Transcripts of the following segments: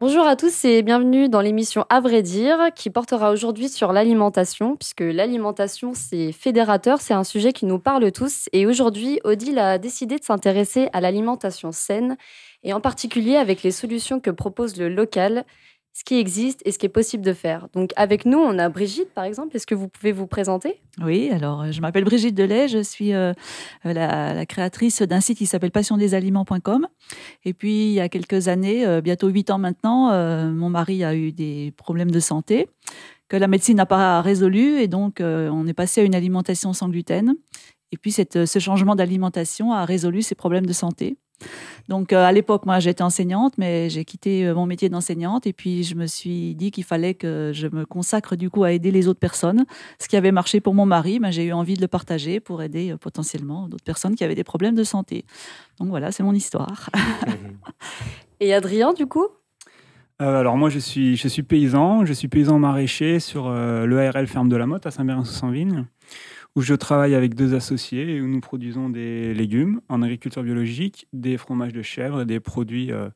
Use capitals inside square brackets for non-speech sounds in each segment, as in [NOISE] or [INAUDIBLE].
Bonjour à tous et bienvenue dans l'émission À vrai dire qui portera aujourd'hui sur l'alimentation puisque l'alimentation c'est fédérateur, c'est un sujet qui nous parle tous. Et aujourd'hui Odile a décidé de s'intéresser à l'alimentation saine et en particulier avec les solutions que propose le local ce qui existe et ce qui est possible de faire. Donc avec nous, on a Brigitte, par exemple. Est-ce que vous pouvez vous présenter? Oui, alors euh, je m'appelle Brigitte Delay, je suis euh, la, créatrice d'un site qui s'appelle passiondesaliments.com. Et puis, il y a quelques années, euh, bientôt huit ans maintenant, mon mari a eu des problèmes de santé que la médecine n'a pas résolu et donc on est passé à une alimentation sans gluten. Et puis, cette, ce changement d'alimentation a résolu ses problèmes de santé. Donc euh, à l'époque, moi j'étais enseignante, mais j'ai quitté euh, mon métier d'enseignante et puis je me suis dit qu'il fallait que je me consacre du coup à aider les autres personnes. Ce qui avait marché pour mon mari, ben, j'ai eu envie de le partager pour aider euh, potentiellement d'autres personnes qui avaient des problèmes de santé. Donc voilà, c'est mon histoire. [LAUGHS] et Adrien, du coup? Alors moi je suis, je suis paysan, je suis paysan maraîcher sur l'EARL Ferme de la Motte à Saint-Bérin-sous-Saint-Vigne où je travaille avec deux associés et où nous produisons des légumes en agriculture biologique, des fromages de chèvre, des produits euh,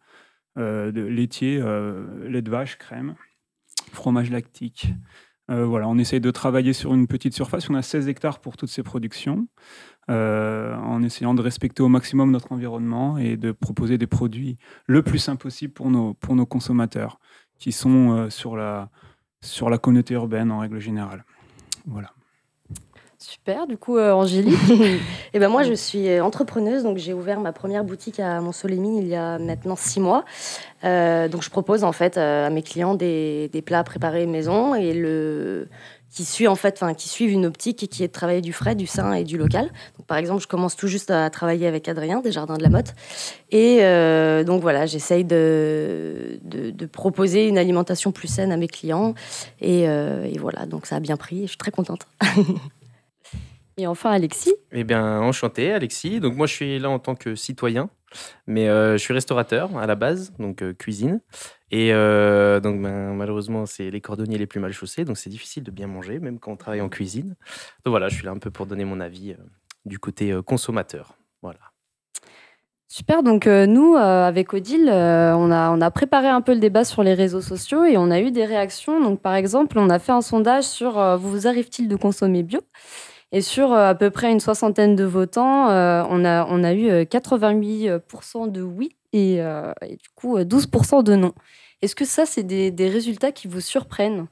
euh, laitiers, euh, lait de vache, crème, fromage lactique. voilà, on essaye de travailler sur une petite surface. On a 16 hectares pour toutes ces productions, en essayant de respecter au maximum notre environnement et de proposer des produits le plus simple possible pour nos, pour nos consommateurs, qui sont sur, la, sur la communauté urbaine en règle générale. Voilà. Super, du coup, euh, Angélique Et [LAUGHS] eh ben moi, je suis euh, entrepreneuse, donc j'ai ouvert ma première boutique à Mont-Solémine il y a maintenant six mois. Euh, donc je propose en fait à mes clients des, plats préparés maison et le qui suit en fait, enfin qui suivent une optique et qui est de travailler du frais, du sain et du local. Donc, par exemple, je commence tout juste à travailler avec Adrien des Jardins de la Motte et donc voilà, j'essaye de, de, proposer une alimentation plus saine à mes clients et, et voilà, donc ça a bien pris et je suis très contente. [LAUGHS] Et enfin, Alexis Eh bien, enchanté, Alexis. Donc, moi, je suis là en tant que citoyen, mais euh, je suis restaurateur à la base, donc euh, cuisine. Et euh, donc, ben, malheureusement, c'est les cordonniers les plus mal chaussés, donc c'est difficile de bien manger, même quand on travaille en cuisine. Donc, voilà, je suis là un peu pour donner mon avis du côté consommateur. Voilà. Super, donc nous, avec Odile, on, a, on a préparé un peu le débat sur les réseaux sociaux et on a eu des réactions. Donc par exemple, on a fait un sondage sur vous arrive-t-il de consommer bio? Et sur euh, à peu près une soixantaine de votants, euh, on, a, on a eu 88% euh, de oui et, du coup 12% de non. Est-ce que ça, c'est des, des, résultats qui vous surprennent?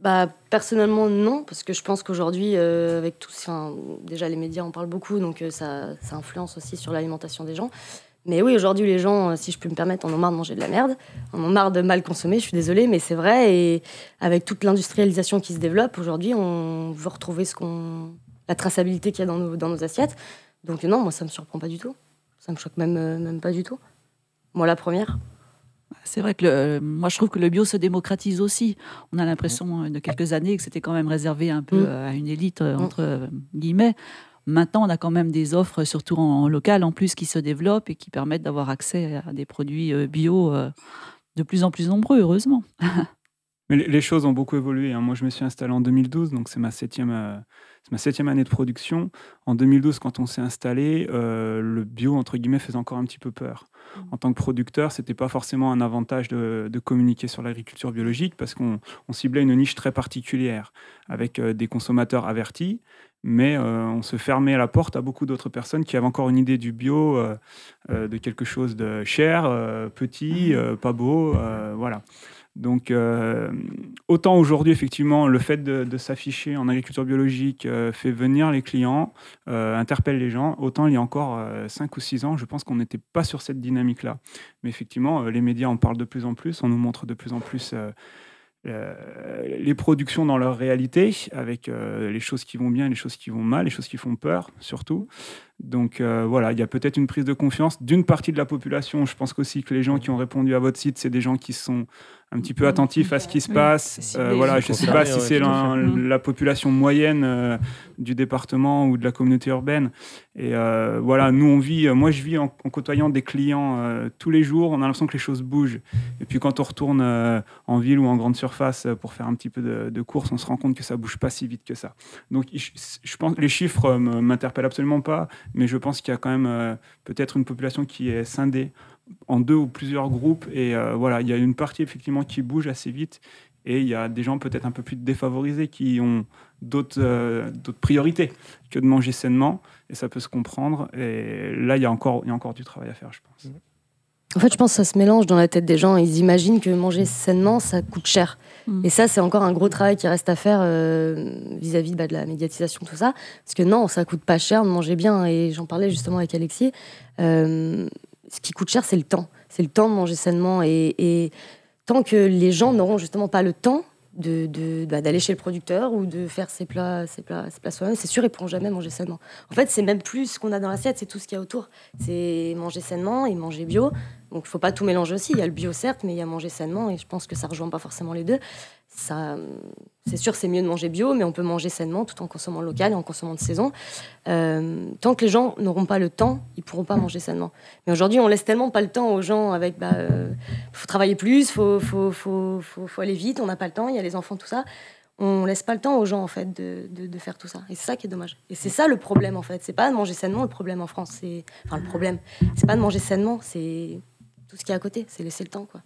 Bah, personnellement, non, parce que je pense qu'aujourd'hui, avec tous, déjà les médias en parlent beaucoup, donc ça, ça influence aussi sur l'alimentation des gens. Mais oui, aujourd'hui, les gens, euh, si je peux me permettre, en ont marre de manger de la merde, en ont marre de mal consommer, je suis désolée, mais c'est vrai. Et avec toute l'industrialisation qui se développe, aujourd'hui, on veut retrouver ce qu'on... la traçabilité qu'il y a dans nos, dans nos assiettes. Donc non, moi, ça me surprend pas du tout. Ça me choque même, euh, même pas du tout. Moi, la première. C'est vrai que le, moi, je trouve que le bio se démocratise aussi. On a l'impression de quelques années que c'était quand même réservé un peu mm. à une élite, mm. entre guillemets. Maintenant, on a quand même des offres, surtout en, local, en plus, qui se développent et qui permettent d'avoir accès à des produits euh, bio euh, de plus en plus nombreux, heureusement. [LAUGHS] Mais les choses ont beaucoup évolué. Hein. Moi, je me suis installé en 2012, donc c'est ma septième, euh, ma septième année de production. En 2012, quand on s'est installé, le bio, entre guillemets, faisait encore un petit peu peur. Mmh. En tant que producteur, ce n'était pas forcément un avantage de, de communiquer sur l'agriculture biologique parce qu'on ciblait une niche très particulière avec des consommateurs avertis mais euh, on se fermait la porte à beaucoup d'autres personnes qui avaient encore une idée du bio, euh, euh, de quelque chose de cher, petit, mhm. pas beau, voilà. Donc, autant aujourd'hui, effectivement, le fait de, s'afficher en agriculture biologique fait venir les clients, interpelle les gens, autant il y a encore 5 ou 6 ans, je pense qu'on n'était pas sur cette dynamique-là. Mais effectivement, les médias en parlent de plus en plus, on nous montre de plus en plus euh, les productions dans leur réalité, avec euh, les choses qui vont bien, les choses qui vont mal, les choses qui font peur surtout. Donc euh, voilà, il y a peut-être une prise de confiance d'une partie de la population. Je pense aussi que les gens qui ont répondu à votre site, c'est des gens qui sont un petit peu attentifs à ce qui se passe. Euh, voilà, je ne sais pas si c'est la, la, population moyenne euh, du département ou de la communauté urbaine. Et euh, voilà, nous on vit, moi je vis en, côtoyant des clients tous les jours. On a l'impression que les choses bougent. Et puis quand on retourne en ville ou en grande surface pour faire un petit peu de, de courses, on se rend compte que ça bouge pas si vite que ça. Donc je, je pense les chiffres m'interpellent absolument pas, mais je pense qu'il y a quand même peut-être une population qui est scindée en deux ou plusieurs groupes. Et euh, voilà, il y a une partie effectivement qui bouge assez vite. Et il y a des gens peut-être un peu plus défavorisés qui ont d'autres euh, priorités que de manger sainement. Et ça peut se comprendre. Et là, il y, a encore, il y a encore du travail à faire, je pense. En fait, je pense que ça se mélange dans la tête des gens. Ils imaginent que manger sainement, ça coûte cher. Mm. Et ça, c'est encore un gros travail qui reste à faire euh, vis-à-vis bah, de la médiatisation, tout ça. Parce que non, ça coûte pas cher de manger bien. Et j'en parlais justement avec Alexis ce qui coûte cher, c'est le temps. C'est le temps de manger sainement. Et, tant que les gens n'auront justement pas le temps de, bah, d'aller chez le producteur ou de faire ses plats, ses plats, ses plats soi-même, c'est sûr, ils pourront jamais manger sainement. En fait, c'est même plus ce qu'on a dans l'assiette, c'est tout ce qu'il y a autour. C'est manger sainement et manger bio. Donc, il faut pas tout mélanger aussi. Il y a le bio, certes, mais il y a manger sainement. Et je pense que ça rejoint pas forcément les deux c'est sûr, c'est mieux de manger bio, mais on peut manger sainement tout en consommant local et en consommant de saison. Euh, tant que les gens n'auront pas le temps, ils pourront pas manger sainement. Mais aujourd'hui, on laisse tellement pas le temps aux gens avec, bah, euh, faut travailler plus, faut, faut, faut, faut, aller vite, on n'a pas le temps, il y a les enfants, tout ça. On laisse pas le temps aux gens en fait de, de, faire tout ça. Et c'est ça qui est dommage. Et c'est ça le problème en fait. C'est pas de manger sainement le problème en France. C'est enfin le problème. C'est pas de manger sainement, c'est tout ce qui est à côté. C'est laisser le temps quoi.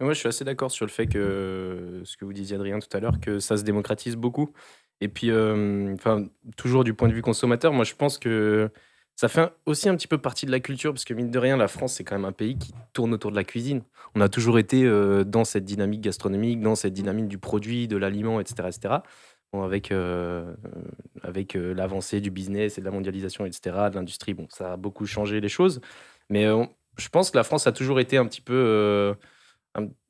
Moi, je suis assez d'accord sur le fait que ce que vous disiez, Adrien, tout à l'heure, que ça se démocratise beaucoup. Et puis, euh, toujours du point de vue consommateur, moi, je pense que ça fait aussi un petit peu partie de la culture, parce que mine de rien, la France, c'est quand même un pays qui tourne autour de la cuisine. On a toujours été euh, dans cette dynamique gastronomique, dans cette dynamique du produit, de l'aliment, etc., etc. Avec euh, avec l'avancée du business et de la mondialisation, etc., de l'industrie, bon, ça a beaucoup changé les choses. Mais je pense que la France a toujours été un petit peu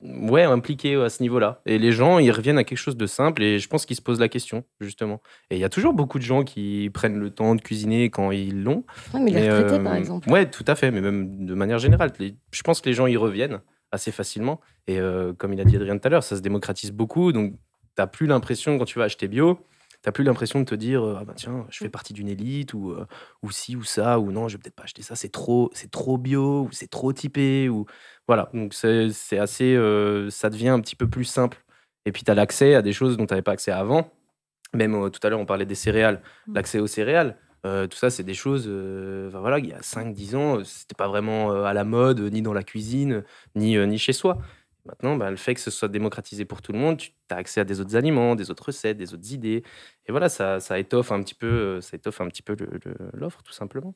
ouais, impliqué à ce niveau-là. Et les gens, ils reviennent à quelque chose de simple et je pense qu'ils se posent la question, justement. Et il y a toujours beaucoup de gens qui prennent le temps de cuisiner quand ils l'ont. Ouais, mais, les retraités, par euh, exemple. Ouais, tout à fait, mais même de manière générale. je pense que les gens y reviennent assez facilement. Et euh, comme il a dit Adrien tout à l'heure, ça se démocratise beaucoup. Donc, tu n'as plus l'impression, quand tu vas acheter bio, tu n'as plus l'impression de te dire euh, ah bah tiens je fais partie d'une élite ou ou ci ou ça ou non je vais peut-être pas acheter ça c'est trop c'est trop bio ou c'est trop typé ou voilà, donc c'est assez, euh, ça devient un petit peu plus simple. Et puis tu as l'accès à des choses dont tu n'avais pas accès avant. Même euh, tout à l'heure, on parlait des céréales. Mmh. L'accès aux céréales, euh, tout ça, c'est des choses, voilà, il y a 5-10 ans, c'était pas vraiment à la mode, ni dans la cuisine, ni, ni chez soi. Maintenant, bah, le fait que ce soit démocratisé pour tout le monde, tu as accès à des autres aliments, des autres recettes, des autres idées. Et voilà, ça, ça étoffe un petit peu, ça étoffe un petit peu l'offre, tout simplement.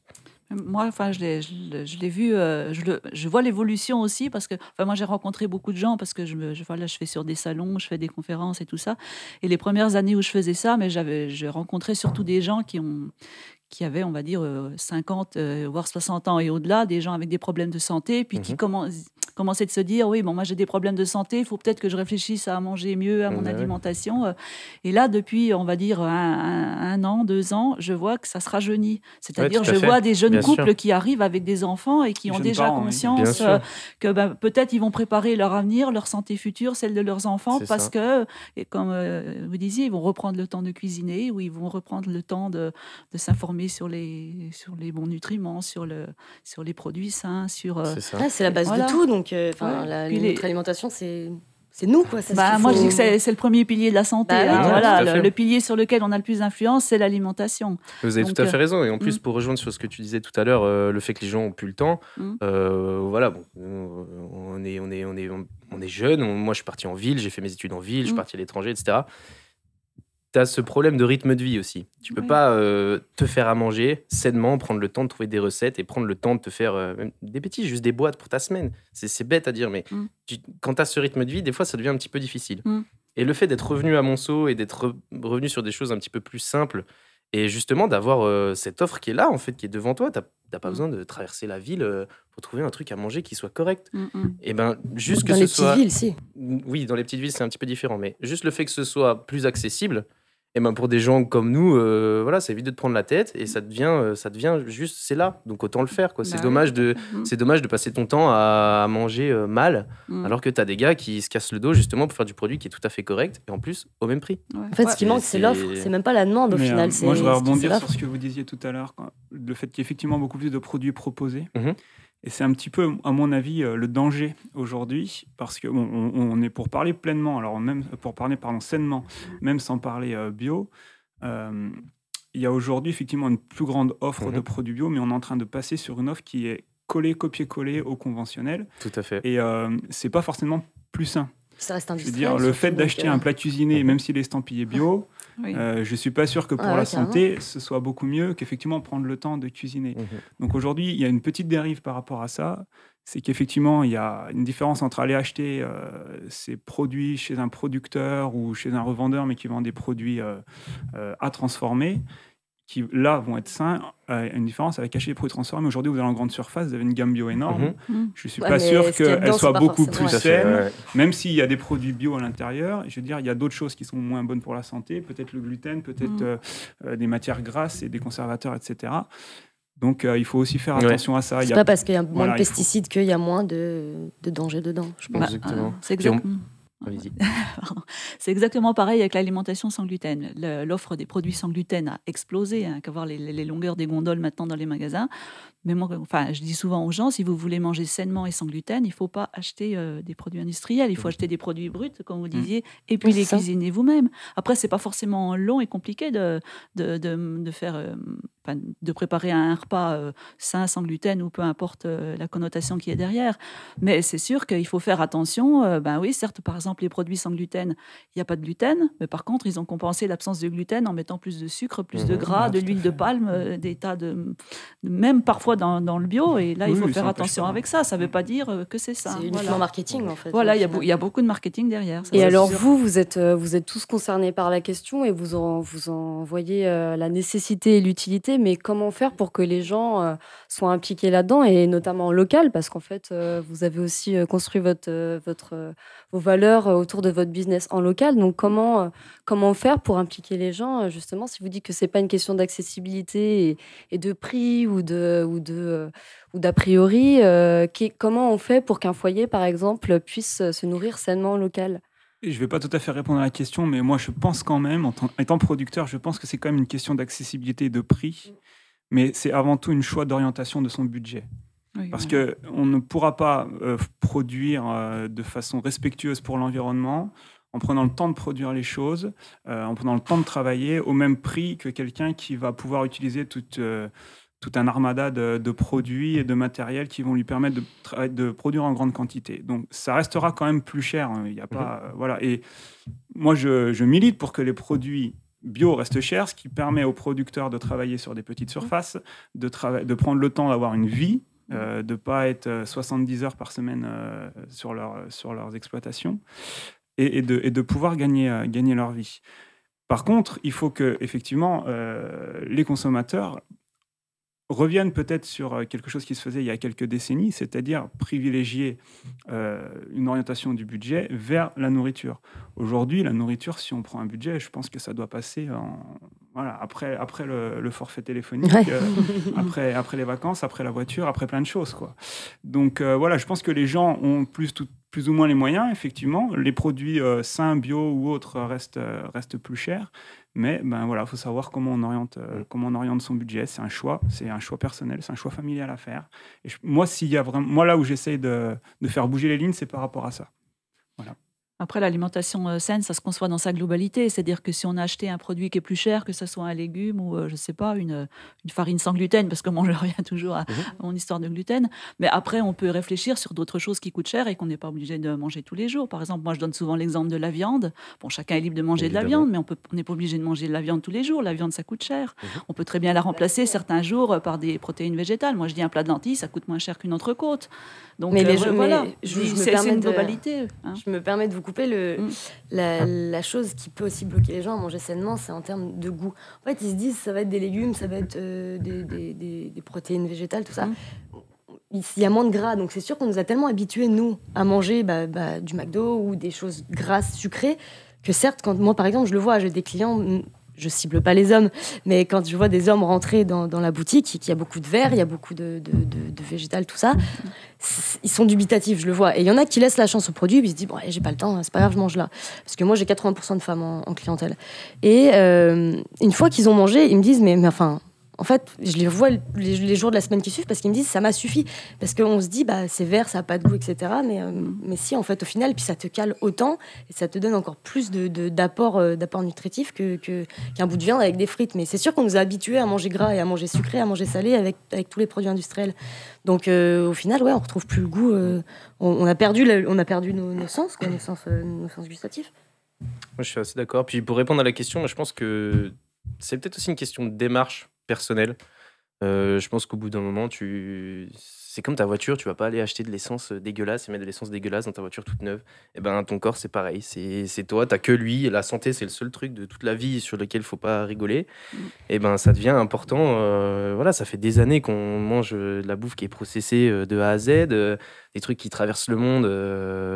Moi, enfin, je l'ai, je, l'ai vu, euh, je, le, je vois l'évolution aussi parce que, enfin, moi, j'ai rencontré beaucoup de gens parce que je, me, je, voilà, je fais sur des salons, je fais des conférences et tout ça. Et les premières années où je faisais ça, mais j'avais, je rencontrais surtout des gens qui ont, qui avaient, on va dire, 50, euh, euh, voire 60 ans et au-delà, des gens avec des problèmes de santé, puis qui mmh commençaient de se dire, oui, bon, moi j'ai des problèmes de santé, il faut peut-être que je réfléchisse à manger mieux, à mon bah alimentation. Euh. Et là, depuis, on va dire, un, an, deux ans, je vois que ça se rajeunit. C'est-à-dire, je vois des jeunes couples qui arrivent avec des enfants et qui ont déjà conscience que ben, peut-être ils vont préparer leur avenir, leur santé future, celle de leurs enfants, parce que, et comme vous disiez, ils vont reprendre le temps de cuisiner ou ils vont reprendre le temps de, de s'informer sur les, sur les bons nutriments, sur, le, sur les produits sains. sur. Euh, c'est la base de tout. Donc, euh, enfin, notre alimentation, c'est c'est nous quoi. Bah, moi je dis que c'est le premier pilier de la santé. Bah hein. voilà, le, pilier sur lequel on a le plus d'influence, c'est l'alimentation. Vous avez tout à fait euh, raison. Et en plus, mm. pour rejoindre sur ce que tu disais tout à l'heure, le fait que les gens ont plus le temps, mm. voilà, bon, on est, on est, on est, on est jeune. moi, je suis parti en ville, j'ai fait mes études en ville, je suis mm. parti à l'étranger, etc tu as ce problème de rythme de vie aussi. Tu peux pas euh, te faire à manger sainement, prendre le temps de trouver des recettes et prendre le temps de te faire euh, des petits, juste des boîtes pour ta semaine. C'est bête à dire, mais mm. quand tu as ce rythme de vie, des fois, ça devient un petit peu difficile. Mm. Et le fait d'être revenu à Monceau et d'être revenu sur des choses un petit peu plus simples, et justement d'avoir euh, cette offre qui est là, en fait, qui est devant toi, tu n'as pas mm. besoin de traverser la ville pour trouver un truc à manger qui soit correct. Et ben juste que dans ce les soit... petites villes, si. Oui, dans les petites villes, c'est un petit peu différent, mais juste le fait que ce soit plus accessible, Et ben pour des gens comme nous, euh, voilà, ça évite de te prendre la tête et ça devient, euh, ça devient juste, c'est là. Donc autant le faire. quoi. C'est Bah dommage, de, Mhm. c'est dommage de passer ton temps à, à manger euh, mal, Mm. alors que tu as des gars qui se cassent le dos justement pour faire du produit qui est tout à fait correct et en plus au même prix. Ouais. En fait, Ouais. ce qui manque, c'est c'est- l'offre. C'est même pas la demande au Mais, final. euh, c'est moi, je c'est rebondir sur ce que vous disiez tout à l'heure, quoi. le fait qu'il y ait effectivement beaucoup plus de produits proposés. Mhm. Et c'est un petit peu, à mon avis, euh, le danger aujourd'hui, parce que bon, on, est pour parler pleinement, alors même pour parler pardon, sainement, même sans parler euh, bio. euh, il y a aujourd'hui effectivement une plus grande offre Mhm. de produits bio, mais on est en train de passer sur une offre qui est collée, copier-coller au conventionnel. Tout à fait. Et euh, c'est pas forcément plus sain. Ça reste Je veux industriel. dire, le fait d'acheter euh, un plat cuisiné, même s'il est estampillé bio, Oui. euh, je suis pas sûr que pour Ah la carrément. santé, ce soit beaucoup mieux qu'effectivement prendre le temps de cuisiner. Mhm. Donc aujourd'hui, il y a une petite dérive par rapport à ça. C'est qu'effectivement, il y a une différence entre aller acheter euh, ces produits chez un producteur ou chez un revendeur, mais qui vend des produits euh, euh, à transformer, qui là vont être sains. Euh, une différence avec acheter des produits transformés. Aujourd'hui, vous allez en grande surface, vous avez une gamme bio énorme. Mhm. Mm. Je suis Ouais, pas sûr ce qu'elle soit beaucoup plus saine. ouais. Même s'il y a des produits bio à l'intérieur, je veux dire, il y a d'autres choses qui sont moins bonnes pour la santé, peut-être le gluten, peut-être Mm. euh, euh, des matières grasses et des conservateurs, etc. Donc euh, il faut aussi faire Ouais. attention à ça. Il C'est pas parce qu'il y a moins Voilà, de faut- pesticides qu'il y a moins de, de danger dedans, je pense. Bah, Exactement. euh, [LAUGHS] c'est Mm. Exactement pareil avec l'alimentation sans gluten. L'offre des produits sans gluten a explosé, hein, qu'à voir les, les longueurs des gondoles maintenant dans les magasins. Mais moi, enfin, je dis souvent aux gens, si vous voulez manger sainement et sans gluten, il ne faut pas acheter euh, des produits industriels, il faut acheter des produits bruts, comme vous Mhm. disiez, et puis les ça. cuisiner vous-même. Après, c'est pas forcément long et compliqué de, de, de- de faire, euh, de préparer un repas euh, sain, sans gluten, ou peu importe euh, la connotation qui est derrière. Mais c'est sûr qu'il faut faire attention. euh, ben oui, certes, par exemple, les produits sans gluten, il n'y a pas de gluten, mais par contre, ils ont compensé l'absence de gluten en mettant plus de sucre, plus de Mhm. gras, Ouais, de l'huile de palme, euh, des tas de. Même parfois dans, dans le bio. Et là, il faut oui, faire attention avec ça. Ça ne veut pas dire que c'est ça. C'est uniquement Voilà, marketing en fait. Voilà, au il y, a y beaucoup de marketing derrière. ça, Et alors sûr. vous, vous êtes, vous êtes tous concernés par la question et vous en, vous en voyez euh, la nécessité et l'utilité, mais comment faire pour que les gens euh, soient impliqués là-dedans et notamment en local, parce qu'en fait, euh, vous avez aussi euh, construit votre, vos valeurs autour de votre business en local. Donc comment, comment faire pour impliquer les gens, justement, si vous dites que c'est pas une question d'accessibilité et, de prix ou de ou de ou d'a priori, comment on fait pour qu'un foyer, par exemple, puisse se nourrir sainement local? Je ne vais pas tout à fait répondre à la question, mais moi je pense quand même, en tant- étant producteur, je pense que c'est quand même une question d'accessibilité et de prix, mais c'est avant tout une choix d'orientation de son budget. Oui, Parce voilà. qu'on ne pourra pas euh, produire euh, de façon respectueuse pour l'environnement en prenant le temps de produire les choses, euh, en prenant le temps de travailler au même prix que quelqu'un qui va pouvoir utiliser toute, tout un armada de, de produits et de matériel qui vont lui permettre de, produire en grande quantité. Donc ça restera quand même plus cher. hein. Il y a pas, euh, voilà. Et moi, je, je milite pour que les produits bio restent chers, ce qui permet aux producteurs de travailler sur des petites surfaces, de, de prendre le temps d'avoir une vie, euh, de ne pas être euh, 70 heures par semaine euh, sur, leur, sur leurs exploitations, et, et de, et de pouvoir gagner, euh, gagner leur vie. Par contre, il faut que effectivement euh, les consommateurs reviennent peut-être sur euh, quelque chose qui se faisait il y a quelques décennies, c'est-à-dire privilégier euh, une orientation du budget vers la nourriture. Aujourd'hui, la nourriture, si on prend un budget, je pense que ça doit passer en, voilà, après, après le, le forfait téléphonique, Ouais. euh, après, après les vacances, après la voiture, après plein de choses. Quoi. Donc euh, voilà, je pense que les gens ont plus, tout- plus ou moins les moyens, effectivement. Les produits sains, bio ou autres restent, restent plus chers. Mais ben voilà, faut savoir comment on oriente, euh, comment on oriente son budget. C'est un choix, c'est un choix personnel, c'est un choix familial à faire. Et je- moi, s'il y a vraiment, moi là où j'essaye de, de faire bouger les lignes, c'est par rapport à ça. Après, l'alimentation euh, saine, ça se conçoit dans sa globalité. C'est-à-dire que si on a acheté un produit qui est plus cher, que ce soit un légume ou, euh, je ne sais pas, une, une farine sans gluten, parce que [LAUGHS] moi, je reviens toujours à, Mhm. à mon histoire de gluten. Mais après, on peut réfléchir sur d'autres choses qui coûtent cher et qu'on n'est pas obligé de manger tous les jours. Par exemple, moi, je donne souvent l'exemple de la viande. Bon, chacun est libre de manger de la viande, mais on n'est pas obligé de manger de la viande tous les jours. La viande, ça coûte cher. Mhm. On peut très bien la remplacer certains jours euh, par des protéines végétales. Moi, je dis un plat de lentilles, ça coûte moins cher qu'une entrecôte. Donc, Mais euh, les voilà, je- je c'est une de- globalité. hein. Je me permets de vous couper le, Mm. la, la chose qui peut aussi bloquer les gens à manger sainement, c'est en termes de goût. En fait, ils se disent ça va être des légumes, ça va être euh, des, des- des- des protéines végétales, tout ça. Mm. Il il y a moins de gras, donc c'est sûr qu'on nous a tellement habitués, nous, à manger bah, bah, du McDo ou des choses grasses, sucrées, que certes, quand moi, par exemple, je le vois, j'ai des clients, mm, je cible pas les hommes, mais quand je vois des hommes rentrer dans, la boutique, qu'il y a beaucoup de verre, il y a beaucoup de, végétal, tout ça, ils sont dubitatifs, je le vois. Et il y en a qui laissent la chance au produit, puis ils se disent, bon, j'ai pas le temps, c'est pas grave, je mange là. Parce que moi, j'ai 80% de femmes en, clientèle. Et euh, une fois qu'ils ont mangé, ils me disent, mais, mais enfin, en fait, je les vois les, jours de la semaine qui suivent parce qu'ils me disent ça m'a suffi. Parce qu'on se dit, bah, c'est vert, ça n'a pas de goût, etc. Mais, euh, mais si, en fait, au final, puis ça te cale autant et ça te donne encore plus d'apport de, euh, nutritif qu'un que, bout de viande avec des frites. Mais c'est sûr qu'on nous a habitués à manger gras et à manger sucré, à manger salé avec, avec tous les produits industriels. Donc euh, au final, ouais, on retrouve plus le goût. On, a perdu, on a perdu nos, sens, nos, sens, nos sens gustatifs. Moi, je suis assez d'accord. Puis pour répondre à la question, je pense que c'est peut-être aussi une question de démarche personnel. Euh, je pense qu'au bout d'un moment, tu... c'est comme ta voiture, tu vas pas aller acheter de l'essence euh, dégueulasse et mettre de l'essence dégueulasse dans ta voiture toute neuve. Et eh ben ton corps, c'est pareil. C'est toi, tu que lui. La santé, c'est le seul truc de toute la vie sur lequel il faut pas rigoler. Mm. Et eh ben ça devient important. Euh, voilà, ça fait des années qu'on mange de la bouffe qui est processée de A à Z, des trucs qui traversent le monde.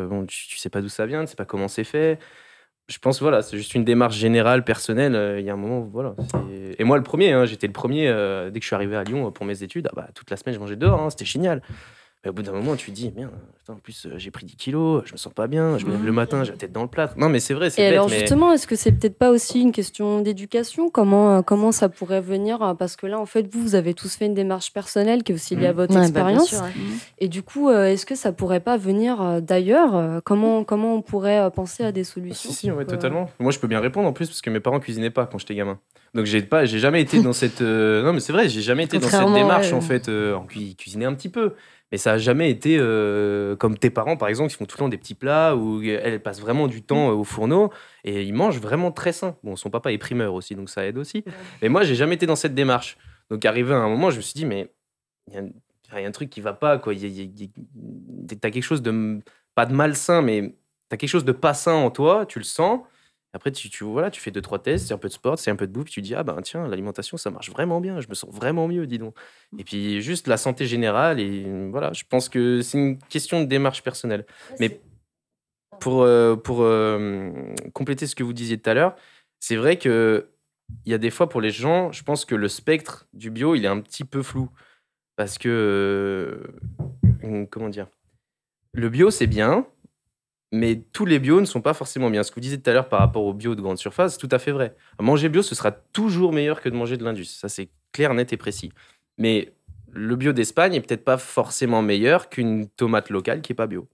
bon, tu, tu sais pas d'où ça vient, tu sais pas comment c'est fait je pense voilà, c'est juste une démarche générale, personnelle. Euh, il y a un moment, voilà. Et moi, le premier, hein, j'étais le premier euh, dès que je suis arrivé à Lyon pour mes études. Ah bah, toute la semaine, je mangeais dehors, hein, c'était génial au bout d'un moment, tu te dis, merde, en plus, euh, j'ai pris 10 kilos, je me sens pas bien, je me lève le matin, j'ai la tête dans le plâtre. Non, mais c'est vrai, c'est Et alors, justement, est-ce que c'est peut-être pas aussi une question d'éducation? Comment, euh, comment ça pourrait venir? Euh, Parce que là, en fait, vous, vous avez tous fait une démarche personnelle qui est aussi liée à mmh. votre bah, expérience. Et du coup, est-ce que ça pourrait pas venir d'ailleurs? Comment, comment on pourrait penser à des solutions Si, si, ouais, totalement. Moi, je peux bien répondre en plus, parce que mes parents cuisinaient pas quand j'étais gamin. Donc, j'ai pas, j'ai jamais été dans [LAUGHS] cette. non, mais c'est vrai, j'ai jamais été dans cette démarche, en fait. en cuisiner un petit peu. Mais ça a jamais été euh, comme tes parents, par exemple, qui font tout le temps des petits plats où elles passent vraiment du temps euh, au fourneau et ils mangent vraiment très sain. Bon, son papa est primeur aussi, donc ça aide aussi. Mais moi, j'ai jamais été dans cette démarche. Donc, arrivé à un moment, je me suis dit, mais il y, a un truc qui va pas, quoi. T'as quelque chose de, pas de malsain, mais t'as quelque chose de pas sain en toi, tu le sens. Après, tu, tu, voilà, tu fais deux, trois tests, c'est un peu de sport, c'est un peu de bouffe, tu dis, ah ben tiens, l'alimentation, ça marche vraiment bien, je me sens vraiment mieux, dis donc. Mmh. Et puis, juste la santé générale, et voilà, je pense que c'est une question de démarche personnelle. Mais pour, euh, pour euh, compléter ce que vous disiez tout à l'heure, c'est vrai que il y a des fois pour les gens, je pense que le spectre du bio, il est un petit peu flou. Parce que, euh, comment dire, le bio, c'est bien, mais tous les bio ne sont pas forcément bien. Ce que vous disiez tout à l'heure par rapport au bio de grande surface, c'est tout à fait vrai. Manger bio, ce sera toujours meilleur que de manger de l'indus. Ça, c'est clair, net et précis. Mais le bio d'Espagne est peut-être pas forcément meilleur qu'une tomate locale qui est pas bio.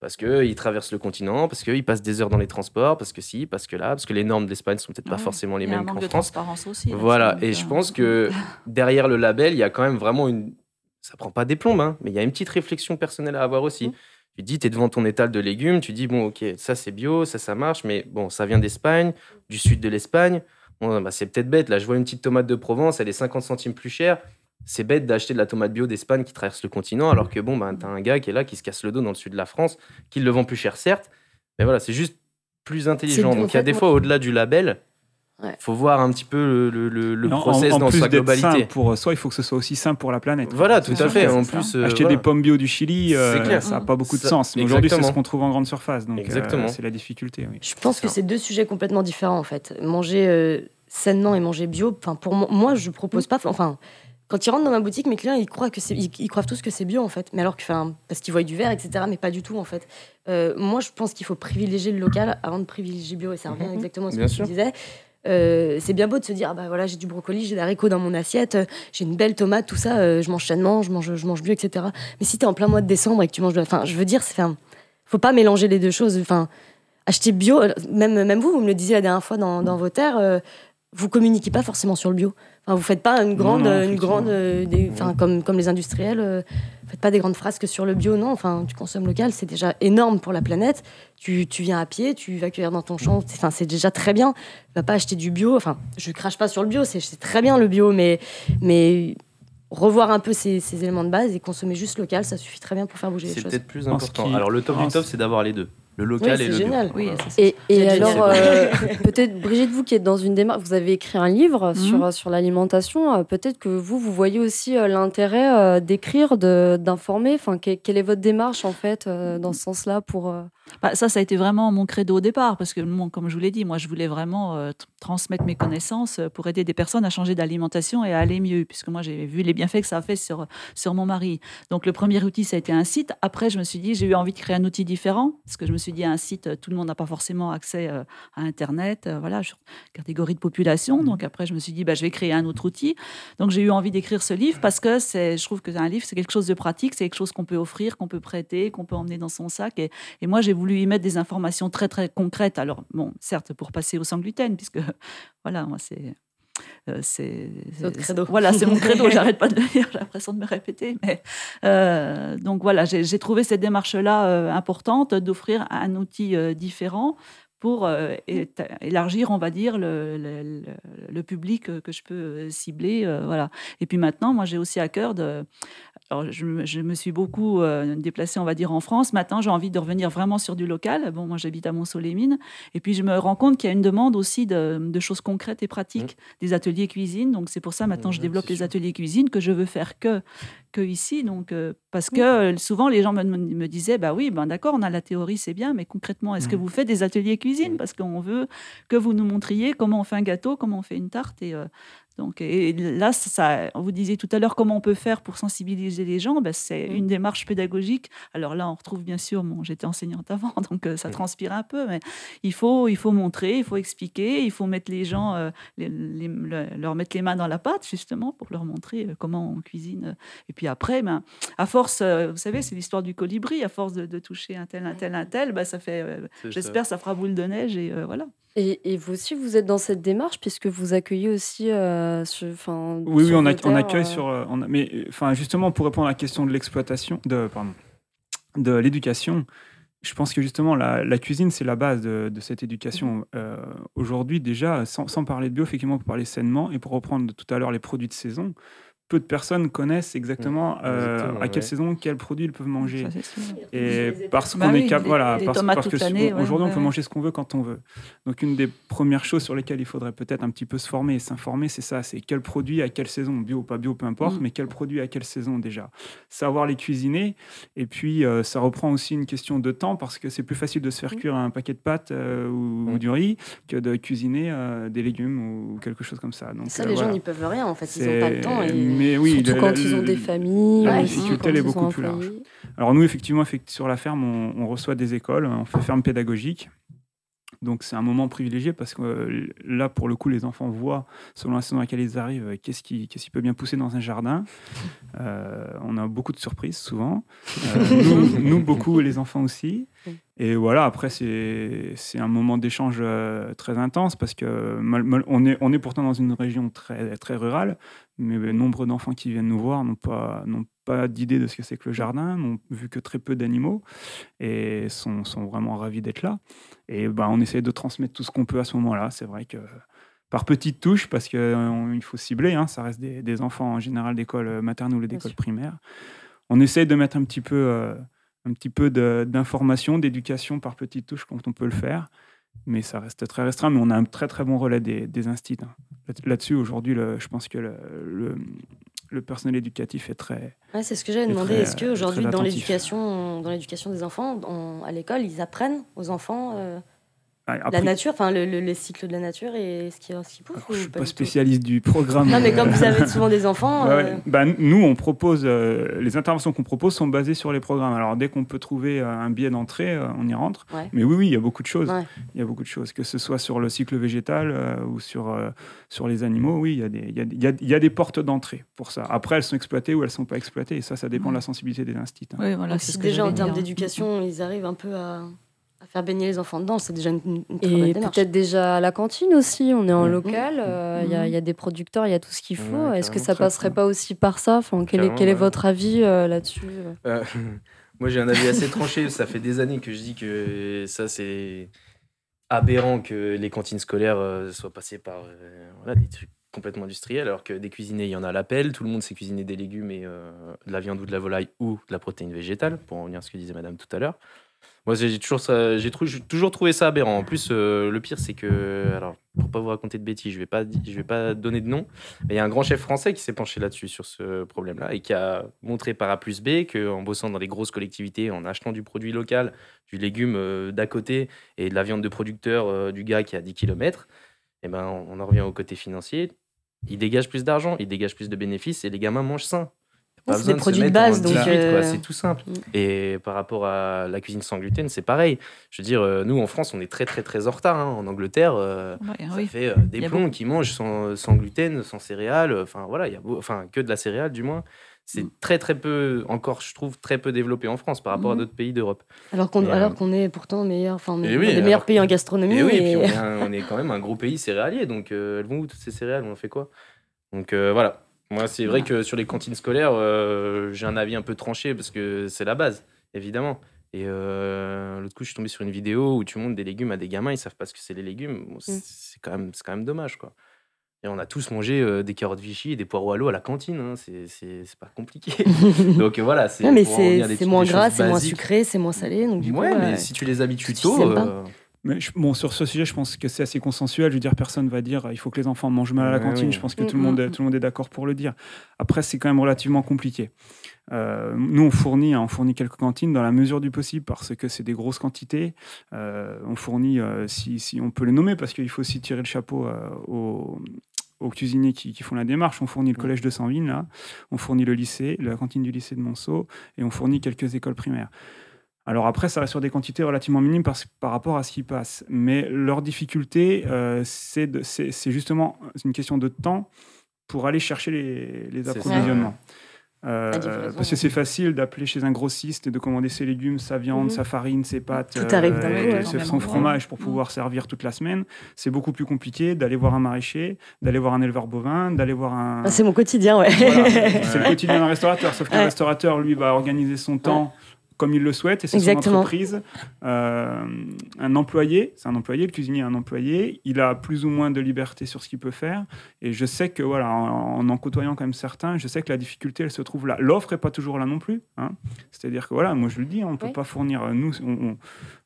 Parce qu'il traverse le continent, parce qu'il passe des heures dans les transports, parce que si, parce que là, parce que les normes d'Espagne sont peut-être pas forcément les mêmes qu'en France. Aussi, voilà, et je pense que [LAUGHS] derrière le label, il y a quand même vraiment une. Ça prend pas des plombes, hein, mais il y a une petite réflexion personnelle à avoir aussi. Mmh. Tu dis, tu es devant ton étal de légumes, tu dis, bon, ok, ça c'est bio, ça ça marche, mais bon, ça vient d'Espagne, du sud de l'Espagne. Bon, bah, c'est peut-être bête. Là, je vois une petite tomate de Provence, elle est 50 centimes plus chère. C'est bête d'acheter de la tomate bio d'Espagne qui traverse le continent, alors que bon, bah, tu as un gars qui est là, qui se casse le dos dans le sud de la France, qui le vend plus cher, certes. Mais voilà, c'est juste plus intelligent. Donc il y a des fois, au-delà du label, il faut voir un petit peu le, le, le process dans sa globalité. pour soit il faut que ce soit aussi simple pour la planète. Voilà, tout à fait. En plus, euh, acheter des pommes bio du Chili, euh, ça n'a pas beaucoup de sens. Mais aujourd'hui, c'est ce qu'on trouve en grande surface. Donc, euh, c'est la difficulté. Je pense que c'est deux sujets complètement différents en fait. Manger sainement et manger bio. Enfin, pour moi, je propose pas. Enfin, quand ils rentrent dans ma boutique, mes clients, ils croient que c'est, ils, croient tous que c'est bio en fait. Mais alors que, enfin, parce qu'ils voient du verre, etc. Mais pas du tout en fait. moi, je pense qu'il faut privilégier le local avant de privilégier bio. Et ça revient mhm. exactement à ce que tu disais. Euh, c'est bien beau de se dire, ah bah voilà, j'ai du brocoli, j'ai des haricots dans mon assiette, euh, j'ai une belle tomate, tout ça, euh, je mange sainement, je mange, je mange bio, etc. Mais si tu es en plein mois de décembre et que tu manges, enfin, je veux dire, c'est, faut pas mélanger les deux choses. Enfin, acheter bio, même, même vous, vous me le disiez la dernière fois dans, dans vos terres, vous communiquez pas forcément sur le bio. Enfin, vous faites pas une grande, une grande, enfin, comme, comme les industriels faites pas des grandes phrases que sur le bio, non. Enfin, tu consommes local, c'est déjà énorme pour la planète. Tu, tu, viens à pied, tu vas cueillir dans ton champ, enfin, c'est déjà très bien. Tu vas pas acheter du bio. Enfin, je crache pas sur le bio, c'est très bien le bio, mais, mais revoir un peu ces, ces, éléments de base et consommer juste local, ça suffit très bien pour faire bouger les choses. C'est peut-être plus important. Alors, le top du top, c'est d'avoir les deux. Le local et le génial. Oui, et, et alors, [LAUGHS] euh, peut-être Brigitte, vous qui êtes dans une démarche, vous avez écrit un livre mhm. sur, sur l'alimentation. Euh, peut-être que vous, vous voyez aussi euh, l'intérêt d'écrire, d'informer. Enfin, quelle est votre démarche en fait dans ce sens-là pour Bah, ça, ça a été vraiment mon credo au départ, parce que, comme je vous l'ai dit, moi, je voulais vraiment euh, transmettre mes connaissances euh, pour aider des personnes à changer d'alimentation et à aller mieux, puisque moi, j'ai vu les bienfaits que ça a fait sur, sur mon mari. Donc, le premier outil, ça a été un site. Après, je me suis dit, j'ai eu envie de créer un outil différent, parce que je me suis dit, un site, tout le monde n'a pas forcément accès à Internet, voilà, catégorie de population. Donc, après, je me suis dit, bah, je vais créer un autre outil. Donc, j'ai eu envie d'écrire ce livre, parce que je trouve qu'un livre, c'est quelque chose de pratique, c'est quelque chose qu'on peut offrir, qu'on peut prêter, qu'on peut emmener dans son sac. Et, et moi, j'ai voulu y mettre des informations très très concrètes. Alors bon, certes pour passer au sans gluten, puisque [LAUGHS] voilà, moi c'est euh, c'est voilà, c'est mon credo. [LAUGHS] J'arrête pas de le dire. J'ai l'impression de me répéter, mais euh, donc voilà, j'ai trouvé cette démarche-là euh, importante d'offrir un outil différent pour élargir, on va dire, le, le, le, public que je peux cibler. voilà. Et puis maintenant, moi, j'ai aussi à cœur de, alors, je, me suis beaucoup euh, déplacée, on va dire, en France. Maintenant, j'ai envie de revenir vraiment sur du local. Bon, moi, j'habite à Mont-Soleil-Mines. Et puis, je me rends compte qu'il y a une demande aussi de, choses concrètes et pratiques, mmh. des ateliers cuisine. Donc, c'est pour ça, maintenant, je développe les ateliers cuisine que je veux faire que, que ici. Donc, euh, parce que euh, souvent, les gens me, me, disaient, bah oui, ben d'accord, on a la théorie, c'est bien, mais concrètement, est-ce que vous faites des ateliers cuisine? Parce qu'on veut que vous nous montriez comment on fait un gâteau, comment on fait une tarte. Et donc, et là, ça, vous disiez tout à l'heure comment on peut faire pour sensibiliser les gens. Ben, c'est mmh. une démarche pédagogique. Alors là, on retrouve bien sûr, bon, j'étais enseignante avant, [LAUGHS] donc euh, ça mmh. transpire un peu, mais il faut, il faut montrer, il faut expliquer, il faut mettre les gens, euh, leur mettre les mains dans la pâte, justement, pour leur montrer euh, comment on cuisine. Et puis après, ben, à force, vous savez, c'est l'histoire du colibri, à force de, toucher un tel, un tel, un tel, ben, ça fait, j'espère, ça. ça fera boule de neige et voilà. Et, vous aussi, vous êtes dans cette démarche puisque vous accueillez aussi. Euh, oui, oui, on, accueille euh, sur. Euh, mais enfin, justement, pour répondre à la question de l'exploitation, de pardon, de l'éducation, je pense que justement la, cuisine c'est la base de, cette éducation. Mmh. Aujourd'hui, déjà, sans, sans, parler de bio, effectivement, pour parler sainement et pour reprendre tout à l'heure les produits de saison peu de personnes connaissent exactement, mmh. euh, à quelle saison, quels produits ils peuvent manger. et parce qu'on est capable, voilà, parce, que aujourd'hui on peut manger ce qu'on veut quand on veut. Donc une des premières choses sur lesquelles il faudrait peut-être un petit peu se former et s'informer, c'est ça, c'est quel produit à quelle saison, bio ou pas bio, peu importe, mmh. mais quel produit à quelle saison déjà. Savoir les cuisiner. Et puis euh, ça reprend aussi une question de temps parce que c'est plus facile de se faire mmh. cuire un paquet de pâtes euh, ou, du riz que de cuisiner des légumes ou quelque chose comme ça. Donc ça, les gens n'y peuvent rien en fait, ils n'ont pas le temps. Et mais oui, Surtout quand ils ont des familles. La difficulté, elle est beaucoup plus large. Alors nous, effectivement, sur la ferme, on, reçoit des écoles, on fait ferme pédagogique. Donc c'est un moment privilégié parce que euh, là, pour le coup, les enfants voient, selon la saison dans laquelle ils arrivent, qu'est-ce qui, qui, peut bien pousser dans un jardin. Euh, on a beaucoup de surprises souvent. Euh, nous, nous, beaucoup, les enfants aussi. Et voilà, après, c'est un moment d'échange très intense parce que on, est, on est pourtant dans une région très, très rurale, mais nombre d'enfants qui viennent nous voir n'ont pas, pas d'idée de ce que c'est que le jardin, n'ont vu que très peu d'animaux et sont, sont, vraiment ravis d'être là. Et bah, on essaie de transmettre tout ce qu'on peut à ce moment-là. C'est vrai que par petites touches, parce qu'il il faut cibler, hein, ça reste des, des, enfants en général d'école maternelle ou d'école primaire. On essaie de mettre un petit peu, euh, un petit peu d'information, d'éducation par petites touches quand on peut le faire mais ça reste très restreint. Mais on a un très très bon relais des, des instituts. Hein. Là-dessus, aujourd'hui, je pense que le, le, personnel éducatif est très. Ouais, c'est ce que j'avais demandé. Est-ce qu'aujourd'hui, dans l'éducation, dans l'éducation des enfants, à l'école, ils apprennent aux enfants euh, la nature, enfin le, le, cycle de la nature et ce qui, ce qui pousse Je ne suis pas, spécialiste du programme. Non, mais comme vous avez souvent des enfants. [LAUGHS] Euh, bah, nous, on propose, euh, les interventions qu'on propose sont basées sur les programmes. Alors dès qu'on peut trouver euh, un billet d'entrée, on y rentre. Mais oui, oui, il y a beaucoup de choses. Il y a beaucoup de choses, que ce soit sur le cycle végétal ou sur, sur les animaux. Oui, il y a des, il y a, il y a, il y a des portes d'entrée pour ça. Après, elles sont exploitées ou elles ne sont pas exploitées. Et ça, ça dépend de la sensibilité des instituts. Oui, voilà, c'est déjà en termes d'éducation, ils arrivent un peu à à faire baigner les enfants dedans, c'est déjà une, une très Et peut-être déjà à la cantine aussi, on est en local, euh, il y, a des producteurs, il y a tout ce qu'il faut. Est-ce que ça passerait pas aussi par ça? Enfin, Quel, est, quel est, votre avis euh, là-dessus? Euh [LAUGHS] Moi j'ai un avis assez tranché, ça fait des années que je dis que ça c'est aberrant que les cantines scolaires soient passées par voilà, des trucs complètement industriels, alors que des cuisinés, il y en a à l'appel, tout le monde sait cuisiner des légumes et de la viande ou de la volaille ou de la protéine végétale, pour en revenir à ce que disait madame tout à l'heure. Moi, j'ai toujours, j'ai toujours trouvé ça aberrant. En plus, euh, le pire, c'est que, alors, pour pas vous raconter de bêtises, je vais pas, je vais pas donner de nom, mais il y a un grand chef français qui s'est penché là-dessus, sur ce problème-là, et qui a montré par A plus B qu'en bossant dans les grosses collectivités, en achetant du produit local, du légume euh, d'à côté et de la viande de producteur euh, du gars qui a 10 km, ben, on en revient au côté financier. Il dégage plus d'argent, il dégage plus de bénéfices, et les gamins mangent sain. C'est des produits de base, donc, 18, quoi, euh, c'est tout simple. Mm. Et par rapport à la cuisine sans gluten, c'est pareil. Je veux dire, euh, nous en France, on est très très très en retard. hein. En Angleterre, euh, Ouais, ça oui. fait euh, des plombs qui mangent sans, sans gluten, sans céréales. Enfin voilà, il y a enfin que de la céréale du moins. C'est Mm. très très peu, encore je trouve très peu développé en France par rapport à Mhm. d'autres pays d'Europe. Alors qu'on Et, alors qu'on est pourtant meilleur, enfin, on est Et un oui, des alors- meilleurs pays en gastronomie. Et oui, et- puis on est, [LAUGHS] un- on est quand même un gros pays céréalier, donc elles vont où toutes ces céréales? On en fait quoi? Donc voilà. Moi, c'est vrai que sur les cantines scolaires, euh, j'ai un avis un peu tranché parce que c'est la base, évidemment. Et euh, l'autre coup, je suis tombé sur une vidéo où tu montres des légumes à des gamins, ils savent pas ce que c'est les légumes. Bon, c'est quand même, c'est quand même dommage, quoi. Et on a tous mangé euh, des carottes Vichy et des poireaux à l'eau à la cantine. hein. C'est pas compliqué. [LAUGHS] donc euh, voilà. c'est mais c'est moins gras, c'est moins sucré, c'est moins salé. Donc du ouais, coup, mais si tu les habitues tu tôt. Mais je- bon, sur ce sujet, je pense que c'est assez consensuel. Je veux dire, personne va dire il faut que les enfants mangent mal à la cantine. Je pense que Mm, tout le monde, mm, est- tout le monde est d'accord pour le dire. Après, c'est quand même relativement compliqué. Euh, nous, on fournit, hein, on fournit quelques cantines dans la mesure du possible parce que c'est des grosses quantités. Euh, on fournit, euh, si, si on peut les nommer, parce qu'il faut aussi tirer le chapeau euh, aux, aux cuisiniers qui, qui font la démarche. On fournit le Mm. collège de Sanville, là. On fournit le lycée, la cantine du lycée de Monceau, et on fournit quelques écoles primaires. Alors après, ça reste sur des quantités relativement minimes par, par rapport à ce qui passe. Mais leur difficulté, euh, c'est justement une question de temps pour aller chercher les, approvisionnements. Euh, parce que c'est facile d'appeler chez un grossiste et de commander ses légumes, sa viande, Mhm. sa farine, ses pâtes, Tout arrive et coup, ouais. son- fromage pour Mhm. pouvoir servir toute la semaine. C'est beaucoup plus compliqué d'aller voir un maraîcher, d'aller voir un éleveur bovin, d'aller voir un, Ah, c'est mon quotidien, ouais. voilà, [LAUGHS] c'est le quotidien d'un restaurateur. Sauf qu'un Ouais. restaurateur, lui, va organiser son temps comme il le souhaite. Et c'est son entreprise. Euh, un employé, c'est un employé, le cuisinier est un employé. Il a plus ou moins de liberté sur ce qu'il peut faire. Et je sais que, voilà, en, en en côtoyant quand même certains, je sais que la difficulté, elle se trouve là. L'offre n'est pas toujours là non plus. hein. C'est-à-dire que, voilà, moi je le dis, on ne peut Oui. pas fournir. euh, Nous, on- on-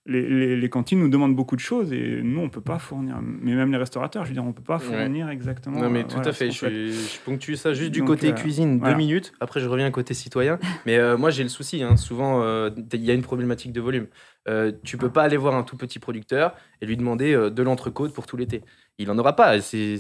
les, les- les cantines nous demandent beaucoup de choses et nous, on ne peut pas fournir. Mais même les restaurateurs, je veux dire, on ne peut pas Ouais. fournir exactement. Non, mais euh, tout voilà, à fait. Je, suis- je ponctue ça juste du Donc, côté euh, cuisine, voilà. deux minutes. Après, je reviens côté citoyen. [LAUGHS] Mais euh, moi, j'ai le souci. hein. Souvent, euh, il y a une problématique de volume. Tu peux pas aller voir un tout petit producteur et lui demander de l'entrecôte pour tout l'été. Il en aura pas. C'est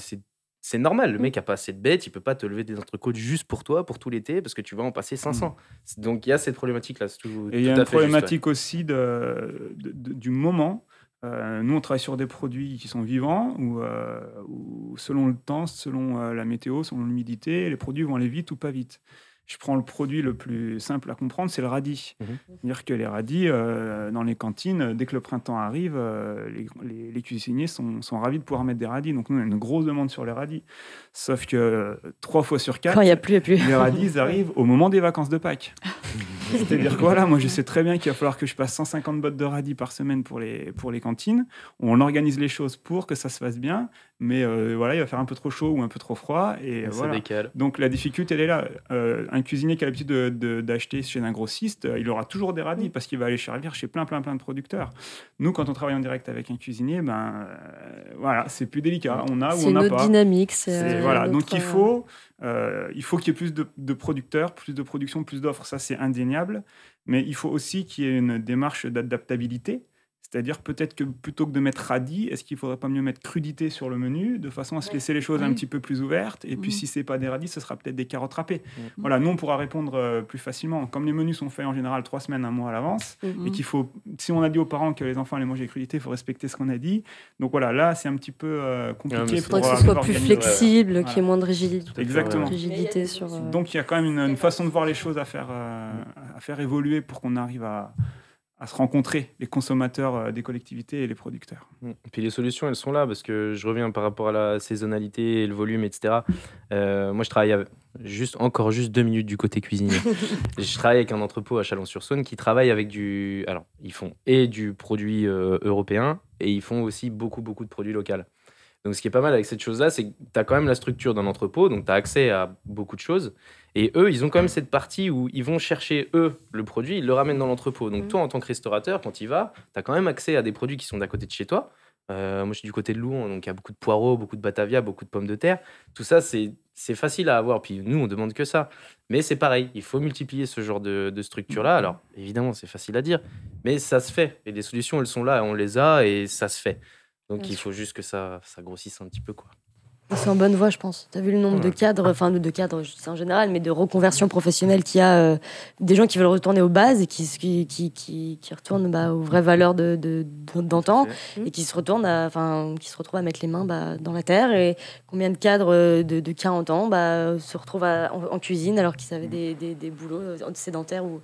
c'est- normal. Le mec a pas assez de bêtes. Il peut pas te lever des entrecôtes juste pour toi, pour tout l'été, parce que tu vas en passer 500. Donc, il y a cette problématique-là. Et il y a une fait juste, ouais. problématique aussi de, de- de- du moment. Euh, nous, on travaille sur des produits qui sont vivants, où, euh, où selon le temps, selon euh, la météo, selon l'humidité, les produits vont aller vite ou pas vite. Je prends le produit le plus simple à comprendre, c'est le radis. Mhm. C'est-à-dire que les radis, euh, dans les cantines, dès que le printemps arrive, euh, les, les- les cuisiniers sont, sont ravis de pouvoir mettre des radis. Donc nous, on a une grosse demande sur les radis. Sauf que euh, trois fois sur quatre, Quand n'y a plus, a les radis arrivent au moment des vacances de Pâques. C'est-à-dire que voilà, moi je sais très bien qu'il va falloir que je passe 150 bottes de radis par semaine pour les, pour les cantines. On organise les choses pour que ça se fasse bien, mais euh, voilà, il va faire un peu trop chaud ou un peu trop froid. Et Ça voilà. décale. Donc la difficulté, elle est là. Euh, un cuisinier qui a l'habitude de- de- d'acheter chez un grossiste, euh, il aura toujours des radis parce qu'il va aller servir chez plein, plein, plein de producteurs. Nous, quand on travaille en direct avec un cuisinier, ben euh, voilà, c'est plus délicat. On a ou C'est on une n'a pas. dynamique. C'est euh, voilà, donc il euh, faut, il faut qu'il y ait plus de, de producteurs, plus de production, plus d'offres, ça c'est indéniable. Mais il faut aussi qu'il y ait une démarche d'adaptabilité. C'est-à-dire peut-être que plutôt que de mettre radis, est-ce qu'il faudrait pas mieux mettre crudité sur le menu, de façon à se laisser les choses un petit peu plus ouvertes. Et puis Mhm. si c'est pas des radis, ce sera peut-être des carottes râpées. Mhm. Voilà, nous on pourra répondre euh, plus facilement. Comme les menus sont faits en général trois semaines, un mois à l'avance, Mhm. et qu'il faut, si on a dit aux parents que les enfants allaient manger crudité, il faut respecter ce qu'on a dit. Donc voilà, là c'est un petit peu euh, compliqué. Il c'est faudrait que ce soit plus flexible, ouais. qu'il y ait moins de rigidité. Exactement. rigidité sur. euh, Donc il y a quand même une, une façon de voir les choses à faire, euh, à faire évoluer pour qu'on arrive à, à se rencontrer, les consommateurs euh, des collectivités et les producteurs. Mm. Puis les solutions, elles sont là parce que je reviens par rapport à la saisonnalité, et le volume, etc. Euh, moi, je travaille avec- juste encore juste deux minutes du côté cuisinier. [LAUGHS] je travaille avec un entrepôt à Chalon-sur-Saône qui travaille avec du. Alors, ils font et du produit euh, européen et ils font aussi beaucoup beaucoup de produits locaux. Donc, ce qui est pas mal avec cette chose-là, c'est que tu as quand même la structure d'un entrepôt, donc tu as accès à beaucoup de choses. Et eux, ils ont quand même cette partie où ils vont chercher, eux, le produit, ils le ramènent dans l'entrepôt. Donc, Mhm. toi, en tant que restaurateur, quand tu y vas, tu as quand même accès à des produits qui sont d'à côté de chez toi. Euh, moi, je suis du côté de Louon, donc il y a beaucoup de poireaux, beaucoup de batavia, beaucoup de pommes de terre. Tout ça, c'est c'est facile à avoir. Puis nous, on demande que ça. Mais c'est pareil, il faut multiplier ce genre de, de structure-là. Alors, évidemment, c'est facile à dire, mais ça se fait. Et les solutions, elles sont là, on les a et ça se fait. Donc, Bien il sûr. faut juste que ça, ça grossisse un petit peu. Quoi. C'est en bonne voie, je pense. Tu as vu le nombre de cadres, enfin de cadres, c'est en général, mais de reconversion professionnelle qu'il y a, euh, des gens qui veulent retourner aux bases et qui, qui, qui, qui, qui retournent bah, aux vraies valeurs de, de- d'antan et qui se retournent, enfin, qui se retrouvent à mettre les mains bah, dans la terre. Et combien de cadres euh, de, de 40 ans bah, se retrouvent à- en, en cuisine alors qu'ils avaient des, des, des boulots euh, sédentaires ou,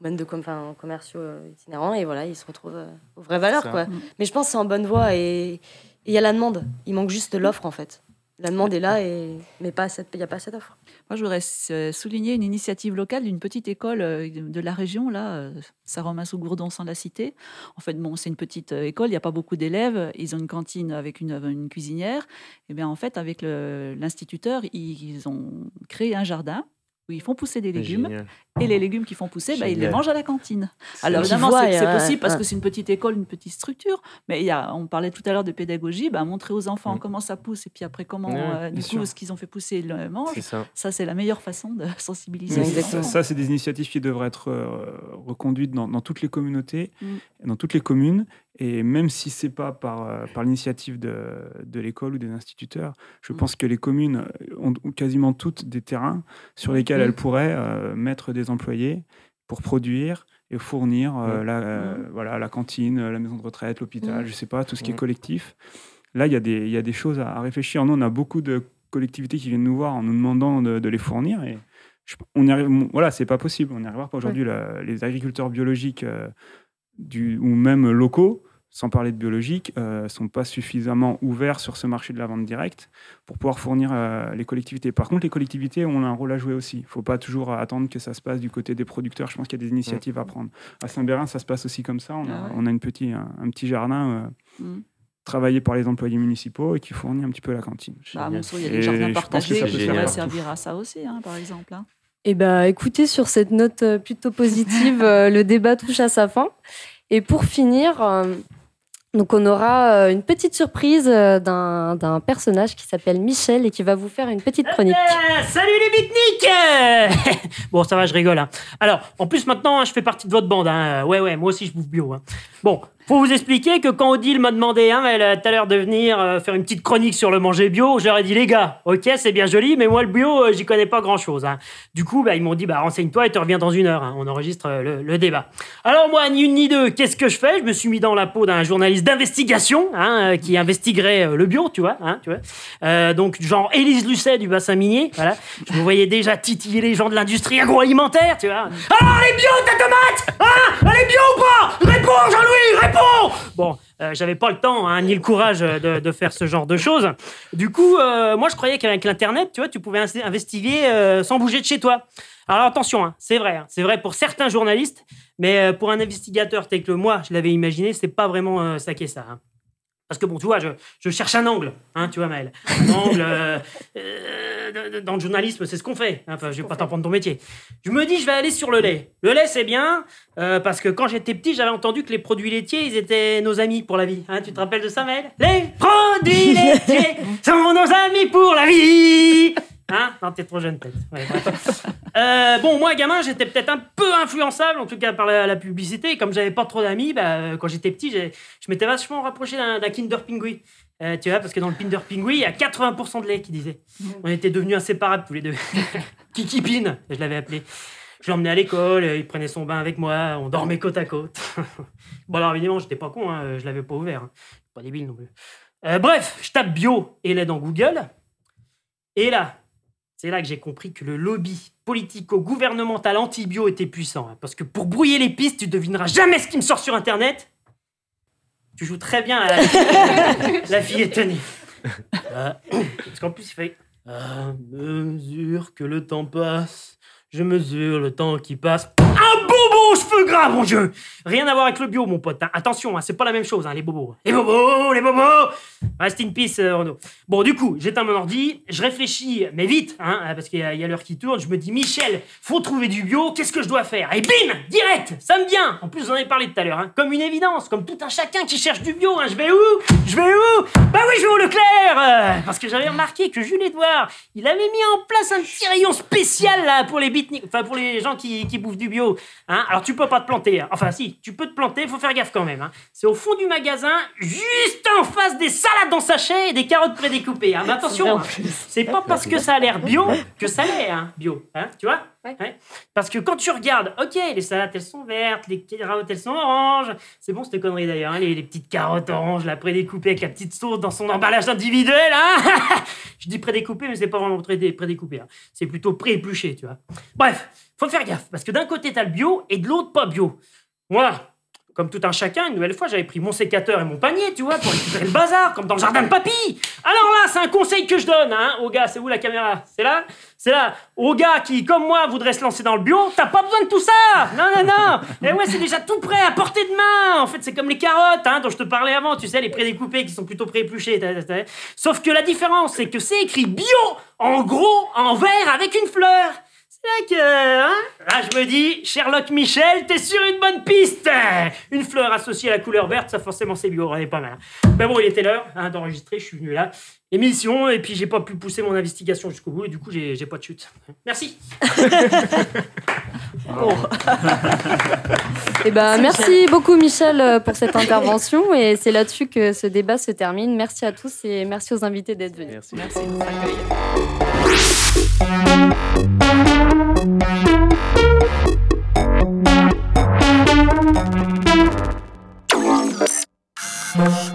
même de com, commerciaux itinérants et voilà, ils se retrouvent aux vraies valeurs. Quoi. Mm. Mais je pense que c'est en bonne voie et il y a la demande. Il manque juste l'offre en fait. La demande est là, et... mais il n'y a pas cette offre. Moi, je voudrais euh, souligner une initiative locale d'une petite école euh, de la région, là, euh, Saint-Romain-sous-Gourdon, sans la citer. En fait, bon, c'est une petite école, il n'y a pas beaucoup d'élèves. Ils ont une cantine avec une, cuisinière. Et bien, en fait, avec l'instituteur, ils ont créé un jardin où ils font pousser des légumes. Génial. Et les légumes qu'ils font pousser, bah, ils les mangent à la cantine. Alors évidemment, c'est possible parce que c'est une petite école, une petite structure. Mais il y a, on parlait tout à l'heure de pédagogie, bah, montrer aux enfants Mm. comment ça pousse et puis après comment, euh, du coup, sûr. ce qu'ils ont fait pousser, ils le mangent. c'est ça. Ça, c'est la meilleure façon de [LAUGHS] sensibiliser les enfants. Ça, c'est des initiatives qui devraient être euh, reconduites dans, dans toutes les communautés, Mm. dans toutes les communes. Et même si c'est pas par, euh, par l'initiative de, de l'école ou des instituteurs, je Mm. pense que les communes ont, quasiment toutes des terrains sur lesquels Mm. elles pourraient euh, mettre des employés pour produire et fournir euh, Mm. la, euh, voilà, la cantine, la maison de retraite, l'hôpital, Mm. je sais pas, tout ce qui est Mm. collectif. Là, il y, a des- y a des choses à, à réfléchir. Nous, on a beaucoup de collectivités qui viennent nous voir en nous demandant de, de les fournir. Et je- on y arrive, voilà, c'est pas possible. On n'y arrivera pas aujourd'hui. Les agriculteurs biologiques euh, du, ou même locaux, sans parler de biologique, euh, sont pas suffisamment ouverts sur ce marché de la vente directe pour pouvoir fournir euh, les collectivités. Par contre, les collectivités ont un rôle à jouer aussi. Il faut pas toujours attendre que ça se passe du côté des producteurs. Je pense qu'il y a des initiatives à prendre. À Saint-Bérin, ça se passe aussi comme ça. On a, Ah ouais. on a une petit, un, un petit jardin euh, Mm. travaillé par les employés municipaux et qui fournit un petit peu la cantine. Bah, à. Monceau, il y a des jardins partagés ça qui servir servir à ça aussi, hein, par exemple. hein. Eh ben, écoutez, sur cette note euh, plutôt positive, euh, le débat touche à sa fin. Et pour finir, euh, donc on aura une petite surprise d'un d'un personnage qui s'appelle Michel et qui va vous faire une petite chronique. Euh, salut les bitniks euh. [LAUGHS] Bon, ça va, je rigole. hein. Alors, en plus, maintenant, hein, je fais partie de votre bande. hein. Ouais, ouais, moi aussi, je bouffe bio. hein. Bon, pour vous expliquer que quand Odile m'a demandé hein, elle, tout à l'heure de venir euh, faire une petite chronique sur le manger bio, ai dit, les gars, ok, c'est bien joli, mais moi, le bio, euh, j'y connais pas grand-chose. hein. Du coup, bah, ils m'ont dit, bah, renseigne-toi et tu reviens dans une heure. hein. On enregistre euh, le, débat. Alors, moi, ni une ni deux, qu'est-ce que je fais? Je me suis mis dans la peau d'un journaliste d'investigation hein, euh, qui investiguerait le bio, tu vois. Tu vois. Donc, genre Élise Lucet du bassin minier. Voilà. Je me voyais déjà titiller les gens de l'industrie agroalimentaire, tu vois. Alors, elle est bio ta tomate Hein? Elle est bio ou pas? Réponds, Jean-Louis, réponds Bon, euh, j'avais pas le temps, hein, ni le courage de, de faire ce genre de choses. Du coup, euh, moi, je croyais qu'avec l'Internet, tu vois, tu pouvais investiguer euh, sans bouger de chez toi. Alors attention, hein, c'est vrai, hein, c'est vrai pour certains journalistes, mais euh, pour un investigateur tel que moi, je l'avais imaginé, c'est pas vraiment euh, ça qu'est ça. Parce que bon, tu vois, je, je cherche un angle, hein, tu vois, Maël. Un angle. euh, euh, dans le journalisme, c'est ce qu'on fait. Enfin, je vais pas t'en prendre ton métier. Je me dis, je vais aller sur le lait. Le lait, c'est bien, euh, parce que quand j'étais petit, j'avais entendu que les produits laitiers, ils étaient nos amis pour la vie. Hein, tu te rappelles de ça, Maël Les produits [LAUGHS] laitiers sont nos amis pour la vie Hein? Non, t'es trop jeune, peut-être. Ouais. Euh, bon, moi, gamin, j'étais peut-être un peu influençable, en tout cas par la, la publicité. Comme j'avais pas trop d'amis, bah, euh, quand j'étais petit, je m'étais vachement rapproché d'un Kinder Pingui. Euh, tu vois, parce que dans le Kinder Pingui, il y a 80% de lait qui disait. On était devenus inséparables tous les deux. [LAUGHS] Kiki Pin, je l'avais appelé. Je l'emmenais à l'école, il prenait son bain avec moi, on dormait côte à côte. [LAUGHS] bon, alors évidemment, j'étais pas con, hein, je l'avais pas ouvert. hein. Pas débile non plus. Euh, bref, je tape bio et lait dans Google. Et là, c'est là que j'ai compris que le lobby politico-gouvernemental anti-bio était puissant. hein, parce que pour brouiller les pistes, tu devineras jamais ce qui me sort sur Internet. Tu joues très bien la, la fille [LAUGHS] étonnée. Euh, [COUGHS] parce qu'en plus, il fait À mesure que le temps passe, je mesure le temps qui passe. Un bobo cheveux gras, mon dieu Rien à voir avec le bio, mon pote. hein. Attention, hein, c'est pas la même chose, hein, les bobos. Les bobos, les bobos Rest in peace, euh, Renaud. Bon, du coup, j'éteins mon ordi, je réfléchis, mais vite, hein, parce qu'il y a, l'heure qui tourne. Je me dis, Michel, faut trouver du bio, qu'est-ce que je dois faire? Et bim Direct Ça me vient En plus, j'en ai parlé tout à l'heure, comme une évidence, comme tout un chacun qui cherche du bio. Je vais où? Je vais où? Bah oui, je vais au Leclerc euh, Parce que j'avais remarqué que Jules Edouard, il avait mis en place un petit rayon spécial pour les beatniks, pour les gens qui bouffent du bio. Hein. Alors tu peux pas te planter. hein. Enfin si, tu peux te planter, faut faire gaffe quand même. hein. C'est au fond du magasin, juste en face des salades en sachet et des carottes prédécoupées. Mais attention, c'est pas parce que ça a l'air bio que ça l'est bio. Tu vois Parce que quand tu regardes, ok, les salades elles sont vertes, les carottes elles sont oranges. C'est bon cette connerie d'ailleurs, hein, les, petites carottes oranges là prédécoupées avec la petite sauce dans son emballage individuel. Hein [LAUGHS] Je dis prédécoupé, mais c'est pas vraiment prédé- prédécoupé. hein. C'est plutôt pré-épluché, tu vois. Bref, faut faire gaffe parce que d'un côté t'as le bio et de l'autre pas bio. Moi, comme tout un chacun, une nouvelle fois, j'avais pris mon sécateur et mon panier, tu vois, pour récupérer le bazar, comme dans le jardin de papy. Alors là, c'est un conseil que je donne, hein, aux gars. C'est où la caméra? C'est là? C'est là. Aux gars qui, comme moi, voudraient se lancer dans le bio, t'as pas besoin de tout ça. Non, non, non. Et ouais, c'est déjà tout prêt, à portée de main. En fait, c'est comme les carottes, hein, dont je te parlais avant, tu sais, les prédécoupés qui sont plutôt t'as- Sauf que la différence, c'est que c'est écrit bio, en gros, en vert, avec une fleur là que, hein Là, je me dis, Sherlock Michel, t'es sur une bonne piste Une fleur associée à la couleur verte, ça forcément c'est bio, on est pas mal. Mais bon, il était l'heure hein, d'enregistrer, je suis venu là émission et puis j'ai pas pu pousser mon investigation jusqu'au bout et du coup j'ai pas de chute. Merci. [LAUGHS] et eh ben merci beaucoup Michel euh, pour cette intervention et c'est là-dessus que ce débat se termine. Merci à tous et merci aux invités d'être venus. Merci. merci.